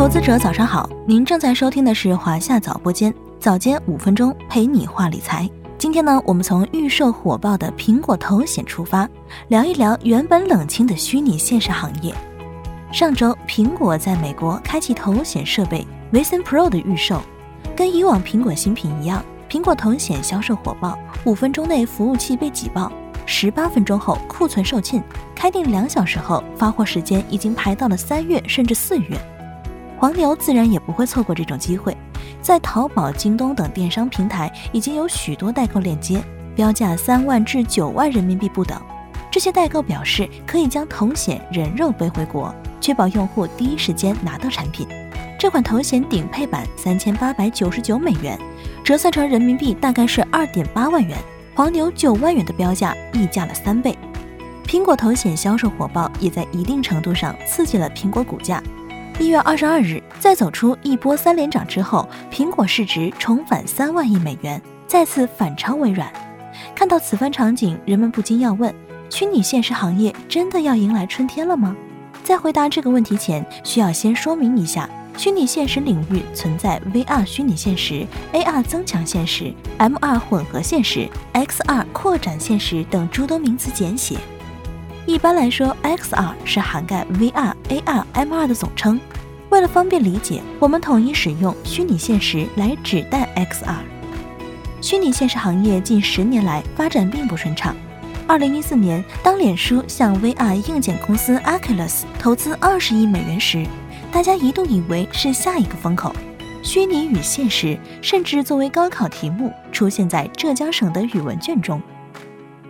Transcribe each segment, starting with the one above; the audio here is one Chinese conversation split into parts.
投资者早上好，您正在收听的是华夏早播间，早间五分钟陪你话理财。今天呢，我们从预售火爆的苹果头显出发，聊一聊原本冷清的虚拟现实行业。上周，苹果在美国开启头显设备 Vision Pro 的预售，跟以往苹果新品一样，苹果头显销售火爆，五分钟内服务器被挤爆，十八分钟后库存售罄，开店两小时后发货时间已经排到了三月甚至四月。黄牛自然也不会错过这种机会，在淘宝、京东等电商平台已经有许多代购链接，标价三万至九万人民币不等。这些代购表示可以将头显人肉背回国，确保用户第一时间拿到产品。这款头显顶配版三千八百九十九美元，折算成人民币大概是二点八万元，黄牛九万元的标价溢价了三倍。苹果头显销售火爆，也在一定程度上刺激了苹果股价。一月二十二日，在走出一波三连涨之后，苹果市值重返三万亿美元，再次反超微软。看到此番场景，人们不禁要问：虚拟现实行业真的要迎来春天了吗？在回答这个问题前，需要先说明一下，虚拟现实领域存在 VR 虚拟现实、AR 增强现实、MR 混合现实、XR 扩展现实等诸多名词简写。一般来说，XR 是涵盖 VR、AR、MR 的总称。为了方便理解，我们统一使用虚拟现实来指代 XR。虚拟现实行业近十年来发展并不顺畅。二零一四年，当脸书向 VR 硬件公司 Oculus 投资二十亿美元时，大家一度以为是下一个风口。虚拟与现实甚至作为高考题目出现在浙江省的语文卷中。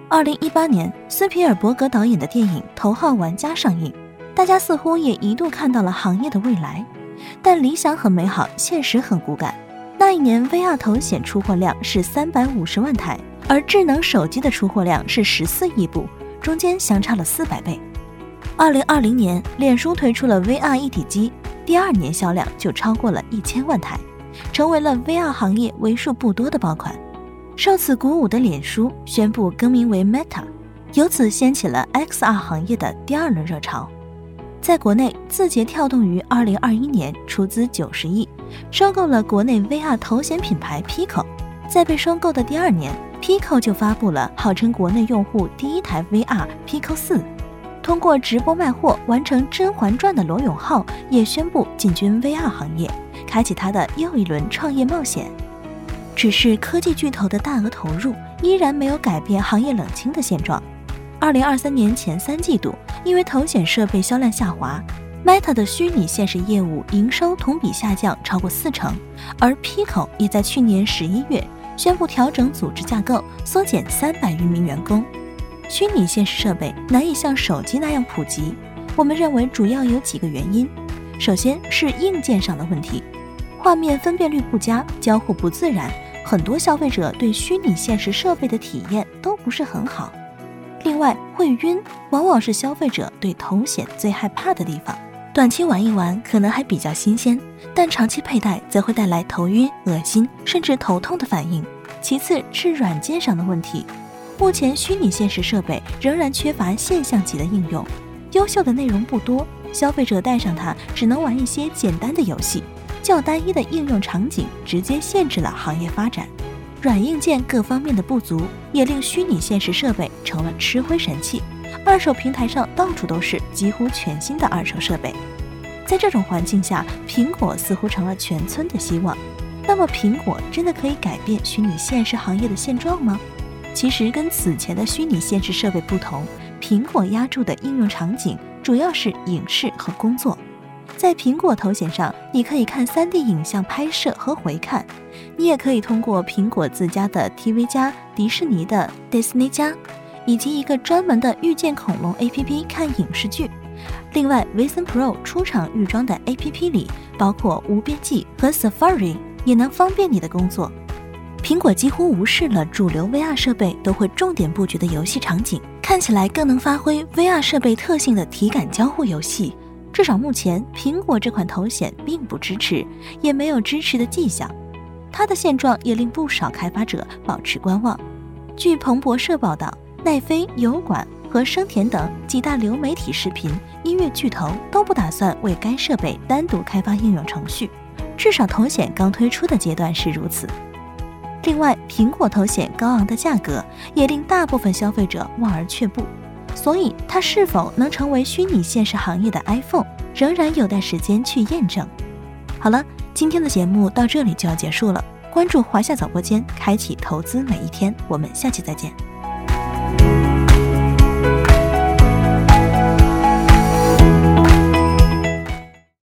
二零一八年，斯皮尔伯格导演的电影《头号玩家》上映。大家似乎也一度看到了行业的未来，但理想很美好，现实很骨感。那一年，VR 头显出货量是三百五十万台，而智能手机的出货量是十四亿部，中间相差了四百倍。二零二零年，脸书推出了 VR 一体机，第二年销量就超过了一千万台，成为了 VR 行业为数不多的爆款。受此鼓舞的脸书宣布更名为 Meta，由此掀起了 XR 行业的第二轮热潮。在国内，字节跳动于二零二一年出资九十亿，收购了国内 VR 头显品牌 Pico。在被收购的第二年，Pico 就发布了号称国内用户第一台 VR Pico 四。通过直播卖货完成《甄嬛传》的罗永浩也宣布进军 VR 行业，开启他的又一轮创业冒险。只是科技巨头的大额投入依然没有改变行业冷清的现状。二零二三年前三季度。因为头显设备销量下滑，Meta 的虚拟现实业务营收同比下降超过四成，而 Pico 也在去年十一月宣布调整组织架构，缩减三百余名员工。虚拟现实设备难以像手机那样普及，我们认为主要有几个原因：首先是硬件上的问题，画面分辨率不佳，交互不自然，很多消费者对虚拟现实设备的体验都不是很好。外，会晕往往是消费者对头显最害怕的地方。短期玩一玩可能还比较新鲜，但长期佩戴则会带来头晕、恶心甚至头痛的反应。其次是软件上的问题，目前虚拟现实设备仍然缺乏现象级的应用，优秀的内容不多，消费者戴上它只能玩一些简单的游戏，较单一的应用场景直接限制了行业发展。软硬件各方面的不足，也令虚拟现实设备成了吃灰神器。二手平台上到处都是几乎全新的二手设备。在这种环境下，苹果似乎成了全村的希望。那么，苹果真的可以改变虚拟现实行业的现状吗？其实，跟此前的虚拟现实设备不同，苹果压住的应用场景主要是影视和工作。在苹果头显上，你可以看 3D 影像拍摄和回看，你也可以通过苹果自家的 TV 加、迪士尼的 Disney 加，以及一个专门的遇见恐龙 APP 看影视剧。另外，Vision Pro 出厂预装的 APP 里，包括无边际和 Safari，也能方便你的工作。苹果几乎无视了主流 VR 设备都会重点布局的游戏场景，看起来更能发挥 VR 设备特性的体感交互游戏。至少目前，苹果这款头显并不支持，也没有支持的迹象。它的现状也令不少开发者保持观望。据彭博社报道，奈飞、油管、和生田等几大流媒体视频、音乐巨头都不打算为该设备单独开发应用程序，至少头显刚推出的阶段是如此。另外，苹果头显高昂的价格也令大部分消费者望而却步，所以它是否能成为虚拟现实行业的 iPhone，仍然有待时间去验证。好了，今天的节目到这里就要结束了。关注华夏早播间，开启投资每一天。我们下期再见。